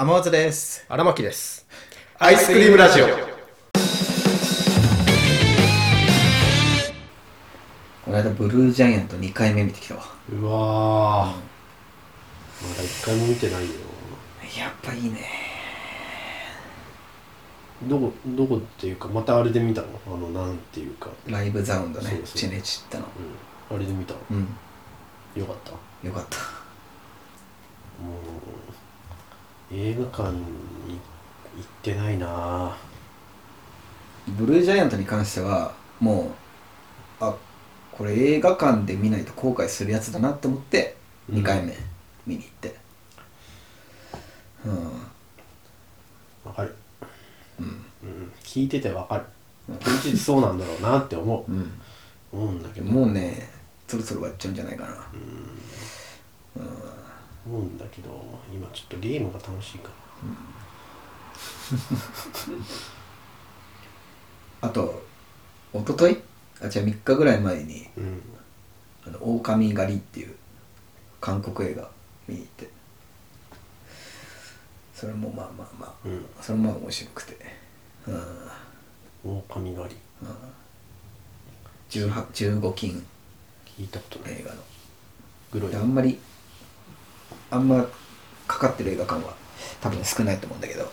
天松です。荒牧です。アイスクリームラジオ。この間ブルージャイアント2回目見てきたわ。うわー、まだ一回も見てないよ。やっぱいいね。どこどこっていうかまたあれで見たの？あのなんていうか。ライブザウンドね。そうそう。チネチったの。うん。あれで見たの？うん。よかった？よかった。もう映画館に行ってないな。ブルージャイアントに関してはもうあこれ映画館で見ないと後悔するやつだなって思って2回目見に行って。うん。わかる。うん、聞いててわかる。聞いててそうなんだろうなって思う、うん。思うんだけど。もうねそろそろ終わっちゃうんじゃないかな思うんだけど今ちょっとゲームが楽しいから。あと一昨日あじゃあ3日ぐらい前にうん「あの狼狩り」っていう韓国映画見に行って。それもまあまあまあ、うん。それもまあ面白くて。うん。狼狩り。18 15金。聞いたことない。映画の。グロい。であんまりあんまかかってる映画館は多分少ないと思うんだけど。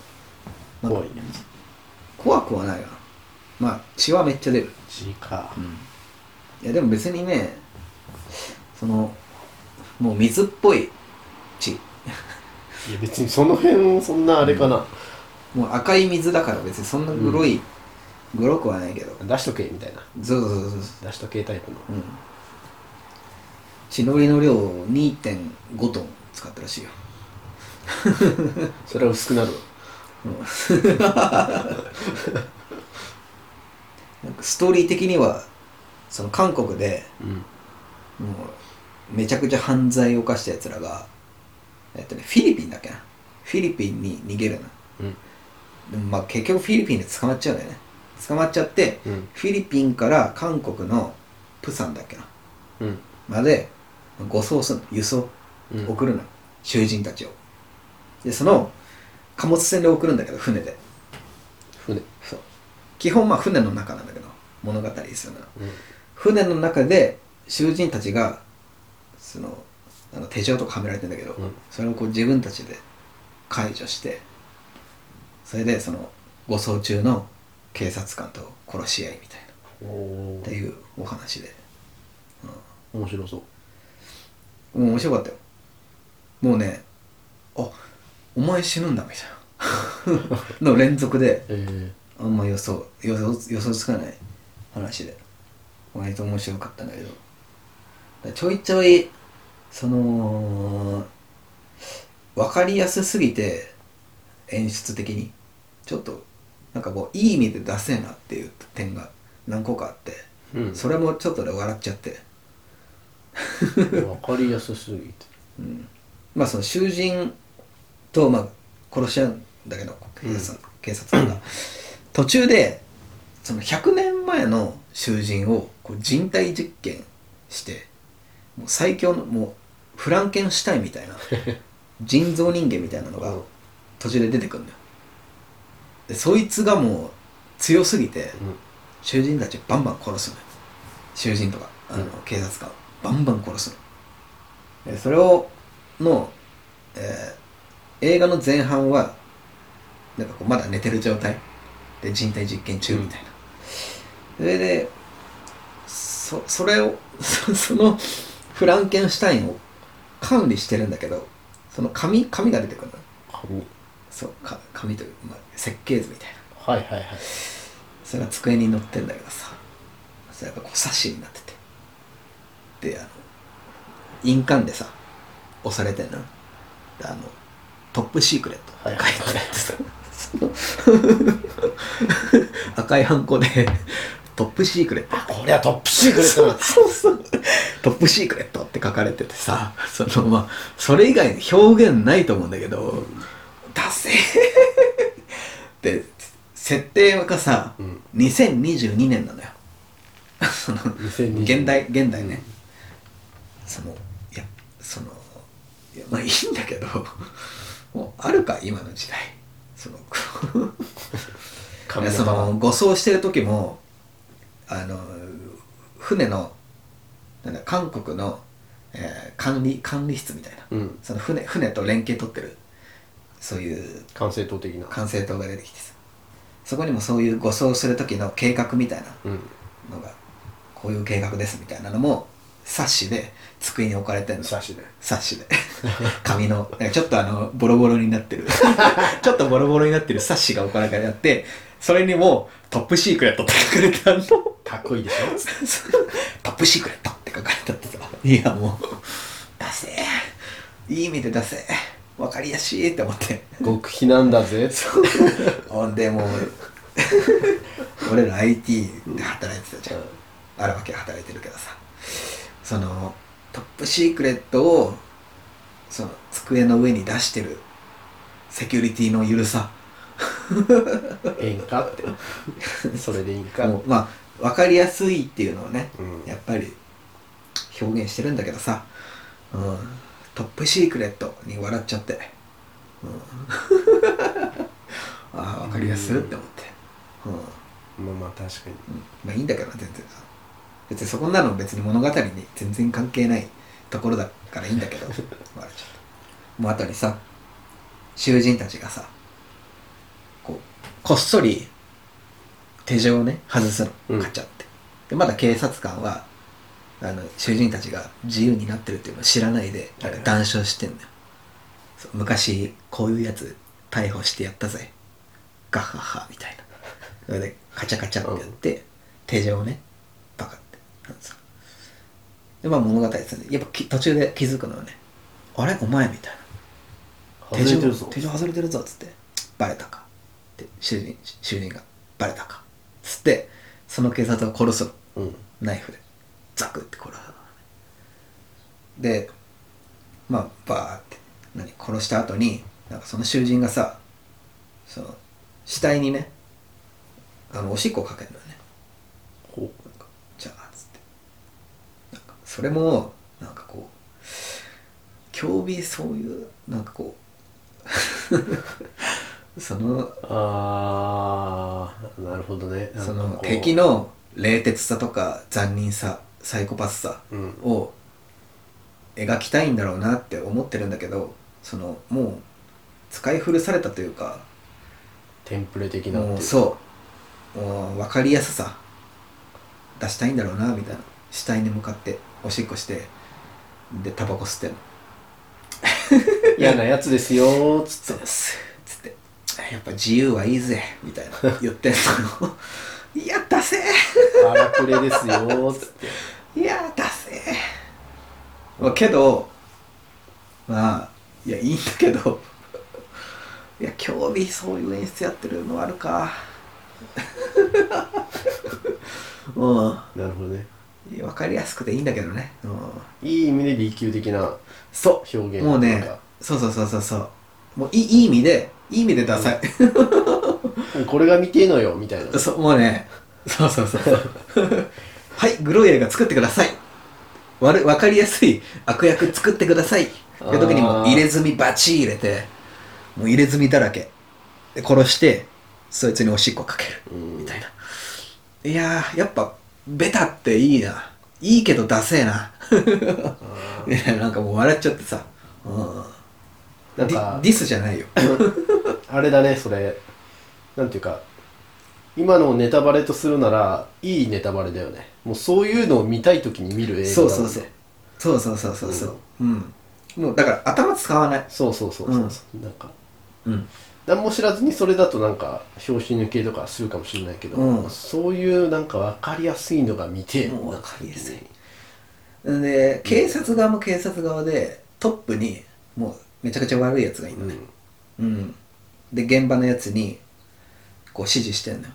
なんか怖いね。怖くはないな。まあ血はめっちゃ出る。血か。いやでも別にねそのもう水っぽい血。いや別にその辺そんなあれかな、もう赤い水だから別にそんなグロい、グロくはないけど。出しとけみたいな。そうそうそうそう。出しとけタイプの。うん。血のりの量を2.5トン使ったらしいよ。それは薄くなるわ。なんかストーリー的にはその韓国でうん。もうめちゃくちゃ犯罪を犯したやつらがえっとねフィリピンだっけな？フィリピンに逃げるの。うん。でもまあ結局フィリピンで捕まっちゃうんだよね。捕まっちゃってうん。フィリピンから韓国のプサンだっけな？うん。まで護送するの。輸送。うん送るの。囚人たちを。でその貨物船で送るんだけど船で。船。そう。基本まあ船の中なんだけど物語するのは。うん。船の中で囚人たちがそのあの手錠とかはめられてんだけど、うん。それをこう自分たちで解除してそれでその護送中の警察官と殺し合いみたいな。おっていうお話で、面白そう。面白かったよもうねあお前死ぬんだみたいな。の連続でえあんま予想予想予想つかない話で。割と面白かったんだけど。ちょいちょいその分かりやすすぎて演出的に。ちょっとなんかこういい意味で出せえなっていう点が何個かあって。えうん。それもちょっとで笑っちゃって。分かりやすすぎてまあその囚人とまあ殺し合うんだけど警察,、警察官が途中でその100年前の囚人をこう人体実験してもう最強のもうフランケンシュタインみたいな 人造人間みたいなのがうん。途中で出てくるんだよ。でそいつがもう強すぎて囚人たちバンバン殺すのよ。囚人とかあの、うん。警察官をバンバン殺すの。でそれをの、えー映画の前半はなんかこうまだ寝てる状態。で人体実験中みたいな、それでそそれをそ そのフランケンシュタインを管理してるんだけどその紙紙が出てくるの。紙。そうか紙という、まあ、設計図みたいな。はいはいはい。それが机に載ってんだけどさ。それがこう冊子になってて。であの印鑑でさ押されてんのであのトップシークレット。って書いてあってさ、赤いハンコでトップシークレット。これはトップシークレットだ。そうそう。トップシークレットって書かれててさそのまあそれ以外に表現ないと思うんだけど達成で設定がさ、うん。2022年なのよ。その2022現代現代ね、そのいやそのいやまあいいんだけどもうあるか今の時代。その神その護送してる時もあの船のなんだ韓国の、えー管理管理室みたいな、うん。その船船と連携取ってる。そういう管制塔的な。管制塔が出てきてさ。そこにもそういう護送する時の計画みたいなうん。のがこういう計画ですみたいなのも冊子で机に置かれてんの。差しで。冊子で。紙のちょっとあのボロボロになってる。ちょっとボロボロになってる冊子が置かれてあってそれにも「トップシークレット」って書かれてあるの。かっこいいでしょ？トップシークレットって書かれてあってさ。いやもう出せ。いい意味で出せ。分かりやすいって思って。極秘なんだぜ。ほんでもう俺ら IT で働いてたじゃん。あるわけ働いてるけどさそのトップシークレットをその机の上に出してるセキュリティの緩さ。ええんか？って。それでいいんか？もうまあ分かりやすいっていうのをねうん。やっぱり表現してるんだけどさ、うん、トップシークレットに笑っちゃって、うん、ああ分かりやすいって思って、うん。まあまあ確かに。うん。まあいいんだけどな全然。さ別にそこんなの別に物語に全然関係ないところだからいいんだけど。もう後にさ囚人たちがさこうこっそり手錠をね外すの。うん。カチャって、でまだ警察官はあの囚人たちが自由になってるっていうのを知らないでなんか談笑してんだよ、昔こういうやつ逮捕してやったぜ。ガッハッハみたいな。それでカチャカチャってやって、手錠をねですよでまあ物語ですね。やっぱき途中で気づくのはね。あれ？お前みたいな。外れてるぞ。手錠外れてるぞっつって。バレたか。って囚人囚人がバレたか。つってその警察を殺すの。うん。ナイフで。ザクって殺すの。ねでまあバーって何？殺した後になんかその囚人がさその死体にねあのおしっこをかけるのよねほなんかじゃあつってなんかそれもなんかこう興味そういうなんかこう そのああなるほどね。その敵の冷徹さとか残忍さサイコパスさうん。を描きたいんだろうなって思ってるんだけどそのもう使い古されたというかテンプレ的なもうそう。もう分かりやすさ出したいんだろうなみたいな。死体に向かっておしっこしてでタバコ吸ってんの。嫌なやつですよーっつっそうです。つって。やっぱ自由はいいぜみたいな 言ってんの。いや出せて荒くれですよーっつって。いや出せまあけどまあいやいいんだけど。いや興味そういう演出やってるのあるか。うん。なるほどね分かりやすくていいんだけどね、うん、いい意味で B 級的なそ表現うもうねそうそうそうそうそう。もういいいい意味でいい意味でダサい、これが見てえのよみたいな。そうもうね。そうそうそう はいグロい映画作ってください。悪分かりやすい悪役作ってください。って時にも入れ墨バチ入れてもう入れ墨だらけ。で殺してそいつにおしっこかける。うん。みたいな。いやーやっぱベタっていいな。いいけどダセえな。みな、んかもう笑っちゃってさ。うん。なんかディスじゃないよ。あれだね、それ。なんていうか、今のネタバレとするなら、いいネタバレだよね。もうそういうのを見たい時に見る映画だ、ね、そうそうそう。そうそうそうう。ん。もうだから頭使わない。そうそうそうそう。う、なんか。うん。何も知らずにそれだとなんか拍子抜けとかするかもしれないけど、うん。そういうなんか分かりやすいのが見てえもう分かりやすいで警察側も警察側でトップにもうめちゃくちゃ悪いやつがいるのね。うん、で現場のやつにこう指示してんのよ。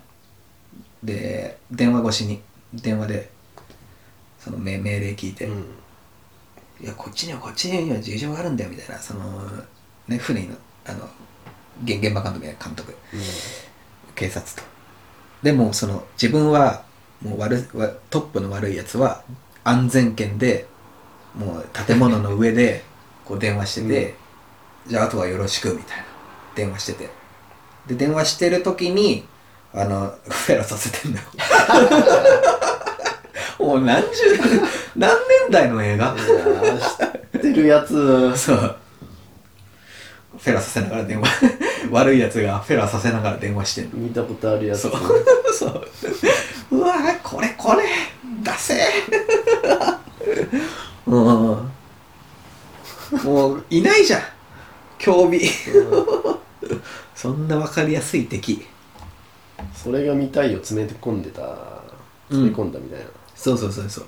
で電話越しに電話でその命命令聞いて、うん。うんいやこっちにはこっちには事情があるんだよみたいなそのね船のあの現現場監督や監督。警察と。でもその自分はもう悪トップの悪いやつは安全圏でもう建物の上で こう電話してて、じゃああとはよろしくみたいな。電話してて。で電話してる時にあのフェラさせてんだよ。もう何十何年代の映画？知ってるやつ。そうフェラさせながら電話。悪いやつがフェラさせながら電話してんの。見たことあるやつ。そう。そう。うわこれこれ。出せ。うん。もういないじゃん。競技そんな分かりやすい敵。それが見たいを詰め込んでた。うん。詰め込んだみたいな。そうそうそうそう。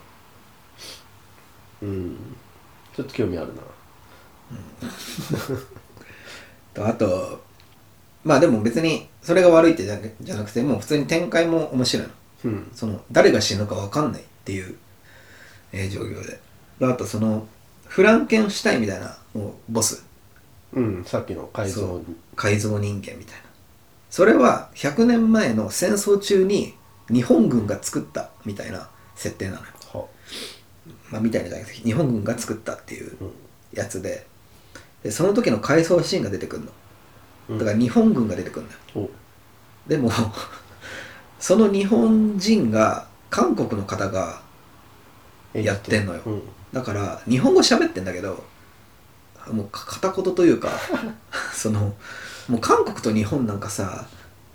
うん、ちょっと興味あるなとあとまあでも別にそれが悪いってじゃなじゃなくてもう普通に展開も面白いの。うん。その誰が死ぬか分かんないっていう、えー状況で。あとそのフランケンシュタインみたいなもうボス。うんさっきの改造改造人間みたいな。それは100年前の戦争中に日本軍が作ったみたいな設定なのよ、は。まあ、みたいなじ。ゃなくて日本軍が作ったっていううん。やつででその時の回想シーンが出てくるうん。のだから日本軍が出てくるんだよ。お。でも その日本人が韓国の方がやってんのよ。うん。だから日本語喋ってんだけどもうか片言というか そのもう韓国と日本なんかさ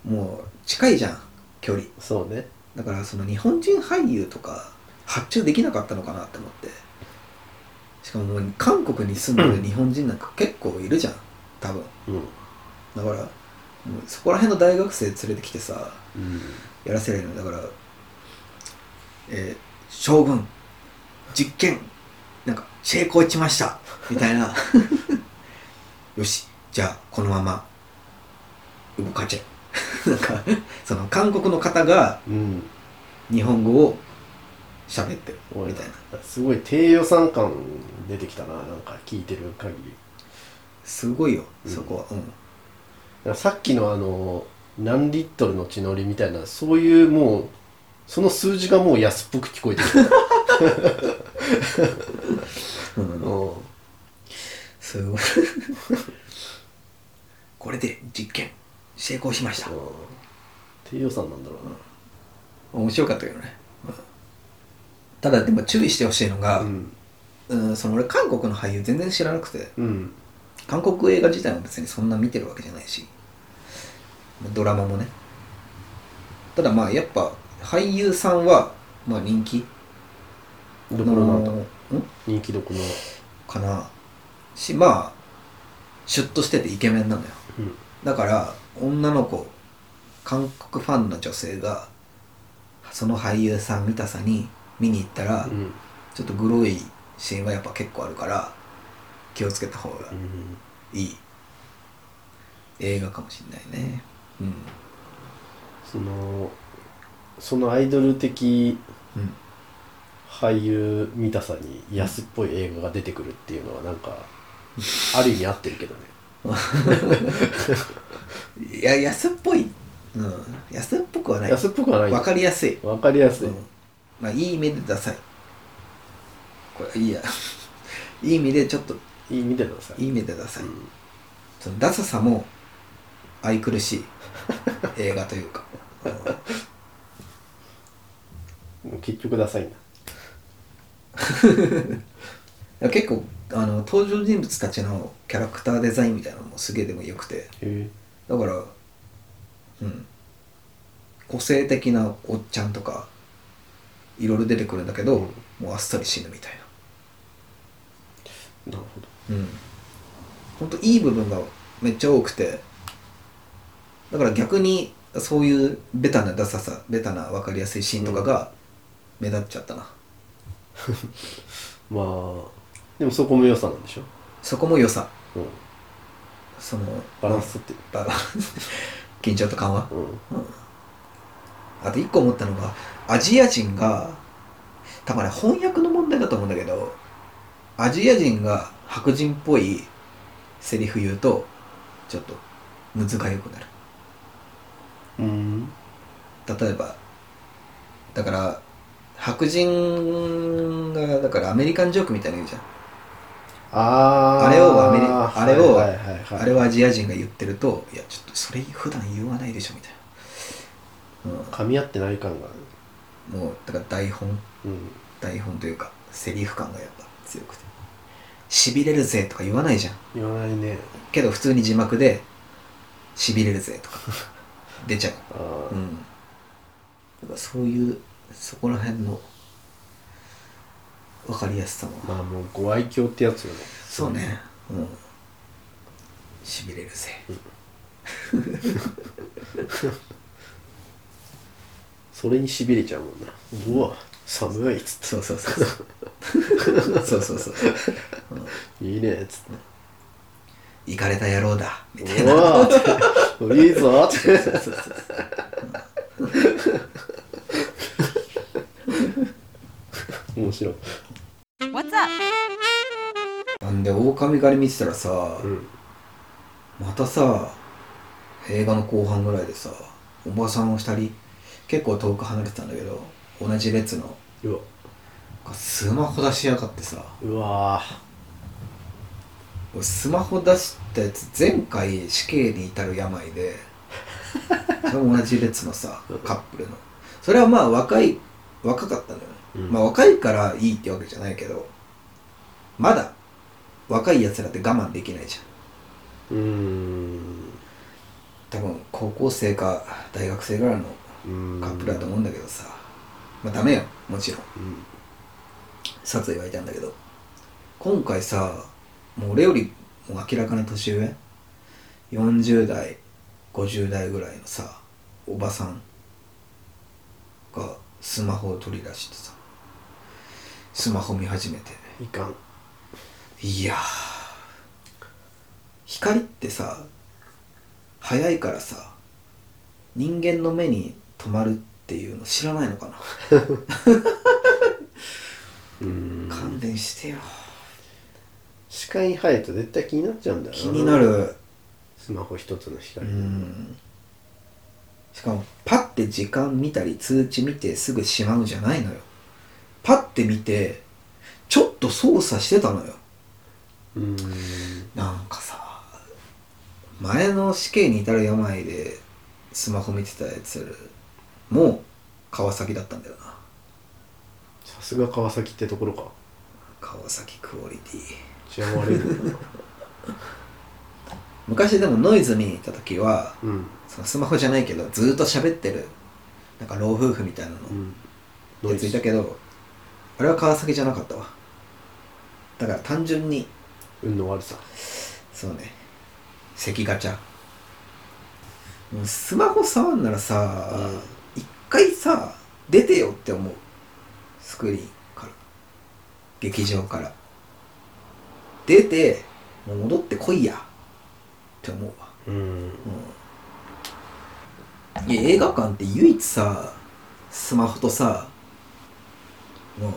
もう近いじゃん距離。そうね。だからその日本人俳優とか発注できなかったのかなって思ってしかももう韓国に住んでる日本人なんか結構いるじゃん。多分。うん。だからもうそこら辺の大学生連れてきてさうん。やらせられるのだから、えー将軍実験なんか成功しました。みたいな。よし。じゃあこのまま動かちゃうなんかその韓国の方がうん。日本語を喋ってるみたいな。すごい低予算感出てきたななんか聞いてる限り。すごいようん。そこは。うん、さっきのあの何リットルの血のりみたいなそういうもうその数字がもう安っぽく聞こえてくうん。るうん。すごい。これで実験成功しました。低予算なんだろうな。面白かったけどね、うんただでも注意してほしいのが、うん。うん、その俺韓国の俳優全然知らなくて。うん。韓国映画自体も別にそんな見てるわけじゃないし。ドラマもね。ただまあやっぱ俳優さんはまあ人気。どこのなんだのん？人気どこの？かな。しまあシュッとしててイケメンなのよ。うん。だから女の子韓国ファンの女性がその俳優さん見たさに見に行ったら、うん。ちょっとグロいシーンはやっぱ結構あるから気をつけた方がうん。いい。映画かもしれないね。うん。そのそのアイドル的うん。俳優見たさに安っぽい映画が出てくるっていうのはなんかある意味合ってるけどね。いや安っぽい、うん、安っぽくはない。安っぽくはない。わかりやすい、わかりやすい、うん、まあいい意味でダサい。これいいや。いい意味でちょっといい意味でください。いい意味でダサい、うん。そのダサさも愛くるしい。映画というか、うん。もう結局ダサいんだいや結構あの登場人物たちのキャラクターデザインみたいなのもすげえでもよくて。だからうん。個性的なおっちゃんとかいろいろ出てくるんだけど、うんもうあっさり死ぬみたいな。るほど。なうん。ほんといい部分がめっちゃ多くてだから逆にそういうベタなダサさベタな分かりやすいシーンとかが目立っちゃったな、まあでもそこも良さなんでしょ、そこも良さ。うん、そのバランス取ってるバラン 緊張と緩和？うんあと一個思ったのがアジア人が多分ね翻訳の問題だと思うんだけどアジア人が白人っぽいセリフ言うとちょっとむずがゆくなる。うん。例えばだから白人がだからアメリカンジョークみたいなの言うじゃん。あー。あれをアメリあれを、はいはいはいはい。あれをアジア人が言ってるといやちょっとそれ普段言わないでしょみたいな、噛み合ってない感がある。うん、もうだから台本？うん。台本というかセリフ感がやっぱ強くて。しびれるぜとか言わないじゃん。言わないね。けど普通に字幕でしびれるぜとか。出ちゃう。うん。だからそういうそこら辺の分かりやすさも。まあもうご愛嬌ってやつよね。そうね。うん。しびれるぜ それにしびれちゃうもんな。うわ。寒いっつっそうそうそうそう。そうそうそうていいねっつって。行かれた野郎だ。みたいうなわー。っていいぞ。って面白い。What's up? なんで狼狩り見てたらさ、うん。またさ映画の後半ぐらいでさおばさんを2人結構遠く離れてたんだけど同じ列の。うわ。スマホ出しやがってさ。うわ俺スマホ出したやつ前回死刑に至る病で それも同じ列のさカップルの。それはまあ若い若かったのよ、うん。まあ若いからいいってわけじゃないけどまだ若いやつらって我慢できないじゃん。うーん。多分高校生か大学生ぐらいのカップルだと思うんだけどさ。まあダメよ。もちろん。うん。殺意はいたんだけど。今回さもう俺よりもう明らかに年上？40代50代ぐらいのさおばさんがスマホを取り出してさ。スマホ見始めて。いかん。いやー。光ってさ速いからさ人間の目に止まるっていうの知らないのかな？うーん。勘弁してよ。視界に入ると絶対気になっちゃうんだよ気になる。スマホ一つのう光ん。しかもパッて時間見たり通知見てすぐしまうじゃないのよ。パッて見てちょっと操作してたのよ。うーん。なんかさ前の死刑に至る病でスマホ見てたやつも川崎だったんだよな。さすが川崎ってところか。川崎クオリティ。治安悪いもんな昔でもノイズ見に行った時はうん。そのスマホじゃないけどずーっと喋ってるなんか老夫婦みたいなの。うん。やついたけどあれは川崎じゃなかったわ。だから単純に運の悪さ。そうね。関ガチャ。スマホ触んならさ一、回さ出てよって思う。スクリーンから。劇場から。出てもう戻ってこいや。って思うわ。うん。いや映画館って唯一さスマホとさもう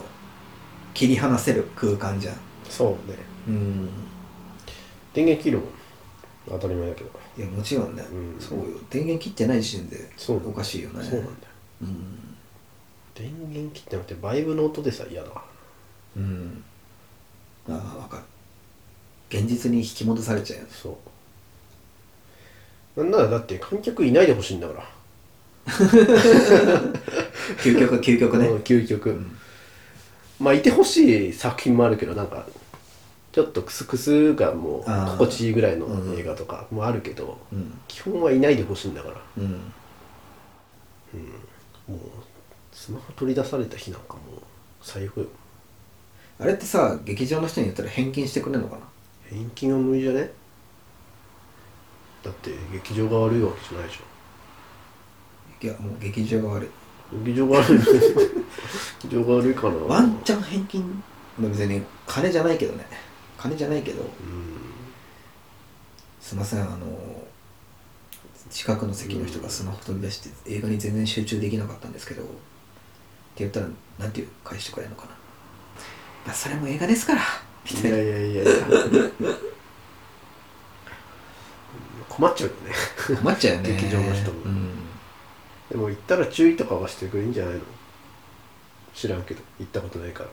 切り離せる空間じゃん。そうね。うん。電源切るもん。当たり前だけど。いやもちろんね、うん。そうよ。電源切ってない時点でおかしいよね。そうなんだようん電源切ってなくてバイブの音でさ嫌だわ。うん。ああ分かる。現実に引き戻されちゃうよね。そう。なんならだって観客いないでほしいんだから。究極究極ね。うん究極、まあいてほしい作品もあるけどなんかちょっとクスクスがもうあー。心地いいぐらいのうん映画とかもあるけど、うん。基本はいないでほしいんだから。うんもうスマホ取り出された日なんかもう最悪よ。あれってさ劇場の人に言ったら返金してくれるのかな？返金は無理じゃね？だって劇場が悪いわけじゃないじいやもう劇場が悪い。劇場が悪い。劇場が悪いかな。ワンチャン返金まあ別に金じゃないけどね。金じゃないけど。うん。すいませんあの近くの席の人がスマホ取り出して映画に全然集中できなかったんですけどって言ったらなんていう返してくれるのかな。まあそれも映画ですからみたいな。いやいやいやいや。困っちゃうよね。困っちゃうよね。劇場の人も。うん。でも行ったら注意とかはしてくれるんじゃないの？知らんけど行ったことないから。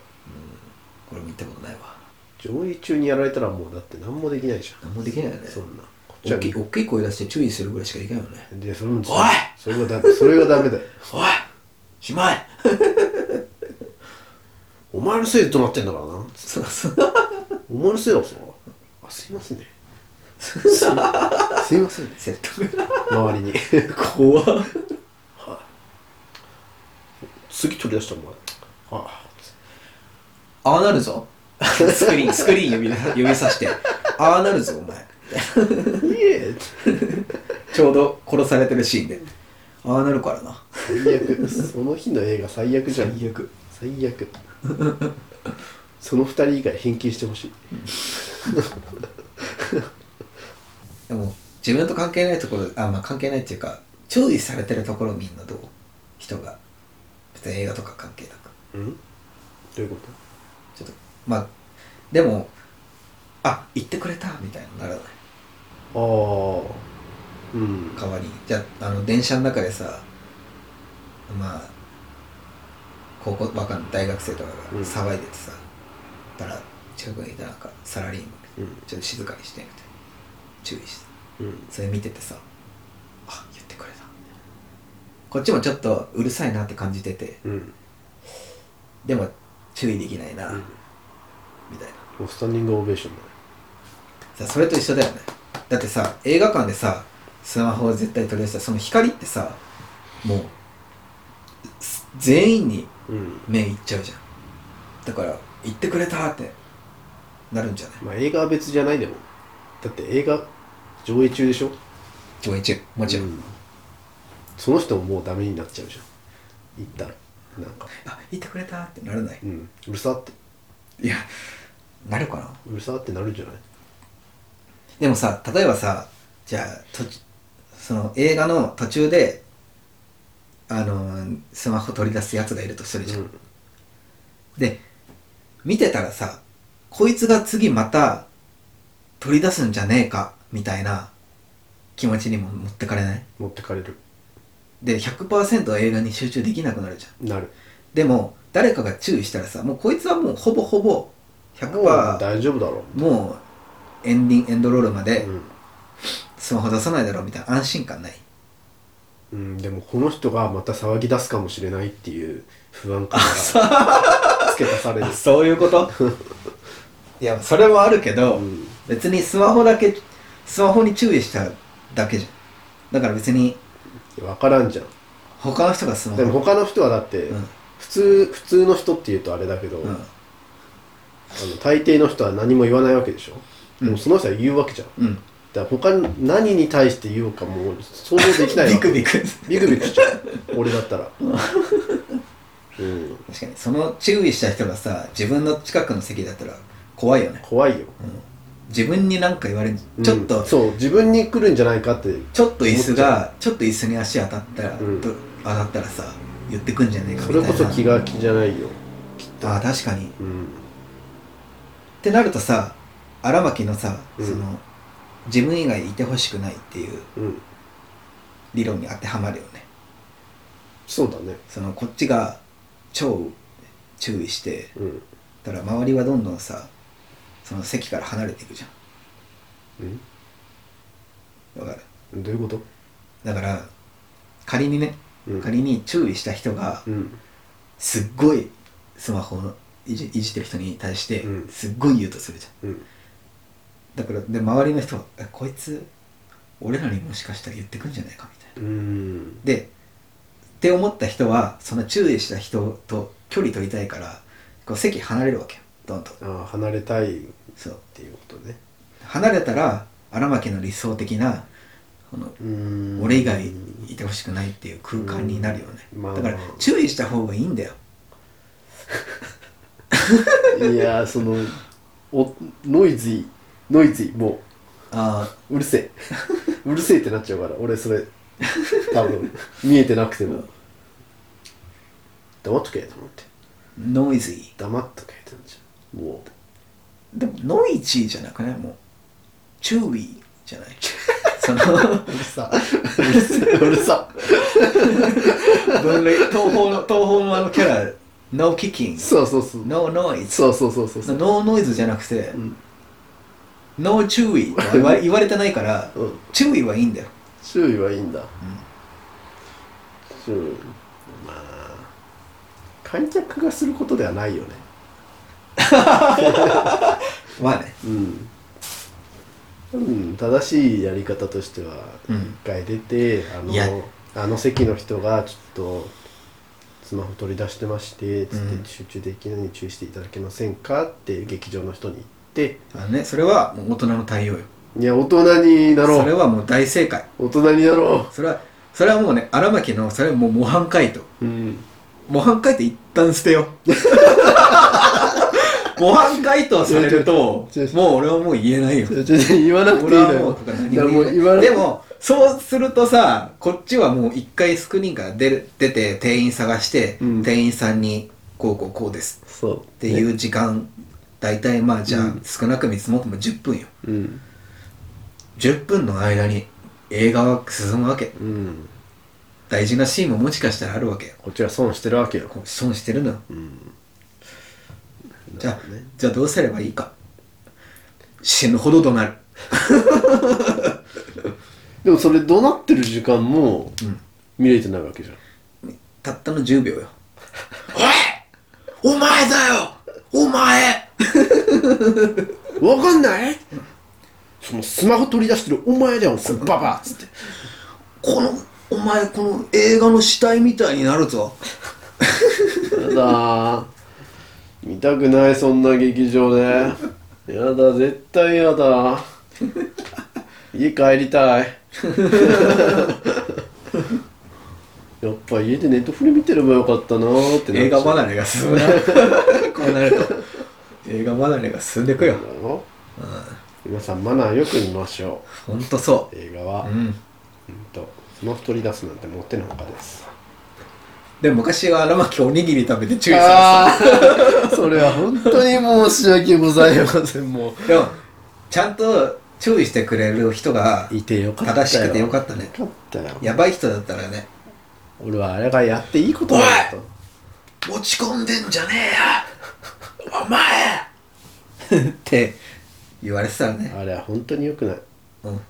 これも行ったことないわ。上映中にやられたらもうだって何もできないじゃ何もできないよね。んそんなちは大きい大きい声出して注意するぐらいしかできないよね。でそれもおい！それがだそれがダメだよ。おい！しまい！お前のせいでとなってんだからな。そうそう。お前のせいだぞ。あすいませんね。すいません。ね説得周りに。怖っ。次取り出したお前。あああなるぞ。スクリーンスクリーン指指さして。ああなるぞお前 ちょうど殺されてるシーンで。ああなるからな。最悪。その日の映画最悪じゃん。最悪。最悪。その二人以外返金してほしい。でも自分と関係ないところあまあ関係ないっていうか注意されてるところみんなどう？人が。別に映画とか関係なく。うん？どういうこちょっとまあでもあ言ってくれたみたいにならない？とああ。うん。代わり。にじゃああの電車の中でさまあ高校わかんない大学生とかうん。が騒いでてさ、たら近くにいたなんかサラリーマン。うん。ちょっと静かにしてみたいな。注意して。うん。それ見ててさあ言ってくれた。こっちもちょっとうるさいなって感じててうん。でも注意できないな、うん。みたいな。スタンディングオベーションだね。さそれと一緒だよねだってさ映画館でさスマホを絶対取り出したらその光ってさもうす全員にうん。目いっちゃうじゃん。だから言ってくれたってなるんじゃない？まあ映画は別じゃないでも。だって映画上映中でしょ？上映中。もちろん、うん。その人ももうダメになっちゃうじゃん。言ったら。なんか。あ言ってくれたってならない、うん。うるさって。いやなるかな？うるさってなるんじゃない？でもさ例えばさじゃあとその映画の途中であのスマホ取り出すやつがいるとするじゃん、うん。で見てたらさこいつが次また取り出すんじゃねえかみたいな気持ちにも持ってかれない？持ってかれる。で100%映画に集中できなくなるじゃん。なる。でも誰かが注意したらさもうこいつはもうほぼほぼもう100%大丈夫だろもうエンディンエンドロールまでうん。スマホ出さないだろうみたいな。安心感ない？うん、でもこの人がまた騒ぎ出すかもしれないっていう不安感が付け足される。あそういうこと？いやそれもあるけど、うん。別にスマホだけスマホに注意しただけじゃん。だから別に分からんじゃん。他の人がスマホ。でも他の人はだって、うん。普通普通の人っていうとあれだけど、うん。あの大抵の人は何も言わないわけでしょ、もその人は言うわけじゃん。うん。だから他に何に対して言おうかもう想像できないわ ビクビク。ビクビクしちゃう。俺だったら。うん。確かにその注意した人がさ自分の近くの席だったら怖いよね、怖いよ、自分に何か言われるうん。ちょっと、そう自分に来るんじゃないかってちょっと椅子がちょっと椅子に足当たったら、うん。と当たったらさ言ってくんじゃねえかそみたいな。れこそ気が気じゃないよ。ああ確かに。っうん。てなるとさ荒牧のさ、うん。その自分以外いてほしくないっていううん。理論に当てはまるよね。そうだね。そのこっちが超注意してうん。たら周りはどんどんさその席から離れていくじゃうんん。わかる？どういうこと？だから仮にね、うん。仮に注意した人がうん。すっごいスマホをいじいじってる人に対してうん。すっごい言うとするじゃん。うんだからで周りの人はえこいつ俺らにもしかしたら言ってくんじゃないかみたいな。うん。でって思った人はその注意した人と距離取りたいからこう席離れるわけよ。どんどん。ああ離れたいっそう。ていうことね。離れたら荒牧の理想的なこのうん。俺以外いてほしくないっていう空間になるよね、うん。まあ。だから注意した方がいいんだよ。いやーそのおノイズイノイズイもあううるせえ。うるせえってなっちゃうから。俺それ多分。見えてなくても。黙っとけと思って。ノイズ。イ黙っとけってなっちゃう。もでもノイジーじゃなくない？もう。注意じゃない？その。ううるさ。うるさ。うるさ分類。東宝の東宝のあのキャラ。No kicking そうそうそう。No noise そうそうそうそうそう。ノーノイズじゃなくて、んノー注意とは言わ言われてないから、うん。注意はいいんだよ。注意はいいんだ、注意。まあ観客がすることではないよね。まあね。うん、うん、正しいやり方としてはうん。一回出て、あいや。のあの席の人がちょっとスマホ取り出してましてつうん。って集中できないように注意していただけませんか？って劇場の人に言ってあのねそれはもう大人の対応よ。いや大人になろそうれはもう大正解。大人になろそれはそれはもうね荒牧のそれはもう模範解答。ううん。模範解答一旦捨てよ 模範解答されると違う違うもう俺はもう言えないよ。ちょちょ言わなくていいのよ俺はもうとか何だからも言えない。もう言わなでもそうするとさこっちはもう一回スクリーンから出る出て店員探して、うん。店員さんにこうこうこうです。そう。っっていう時間、大体まあじゃあ、うん。少なく見積もっても10分よ。うん。10分の間に映画は進むわけ。うん。大事なシーンももしかしたらあるわけよ。こっちは損してるわけよ。損してるのよ。うん。じゃあ、じゃあどうすればいいか。死ぬほど怒鳴る。でもそれ怒鳴ってる時間もうん。見れてないわけじゃん。たったの10秒よ。おい！お前だよ！お前 わかんない？そのスマホ取り出してるお前だよこのババアっつって。このお前この映画の死体みたいになるぞ。やだー。見たくないそんな劇場で。やだ絶対やだ。家帰りたい。やっぱ家でネットフリ見てればよかったなーってなっ映画離れが進むな。こうなると映画離れが進んでくよ。だろ皆さんマナーよく見ましょほんとそう。映画は、ううんんとスマホ取り出すなんてもってのほかです。でも昔は荒牧おにぎり食べて注意さああ それは本当に申し訳ございません。もれてたでもちゃんと注意してくれる人がういてよかったよ正しくてよかったね。よかったよ。やばい人だったらね。俺はあれがやっていいことだと。持ち込んでんじゃねえよお前！って言われてたらね。あれは本当に良くない。うん。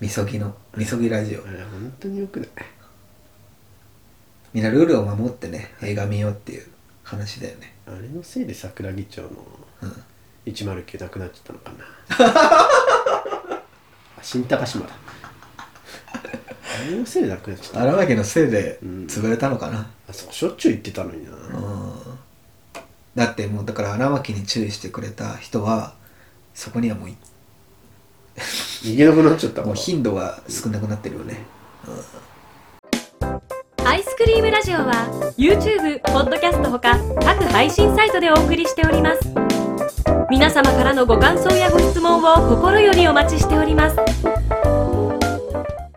みそぎのみそぎラジオ。あれは本当に良くない。みんなルールを守ってね映画見ようっていう話だよね。あれのせいで桜木町のうん。109なくなっちゃったのかな。あ 新高島だ。あれのせいでなくなっちゃった。荒牧のせいでうん。潰れたのかな。あそうしょっちゅう言ってたのにな。うんだってもうだから荒牧に注意してくれた人はそこにはもうい逃げなくなっちゃったもう頻度が少なくなってるよね。アイスクリームラジオは YouTube、ポッドキャストほか各配信サイトでお送りしております。皆様からのご感想やご質問を心よりお待ちしております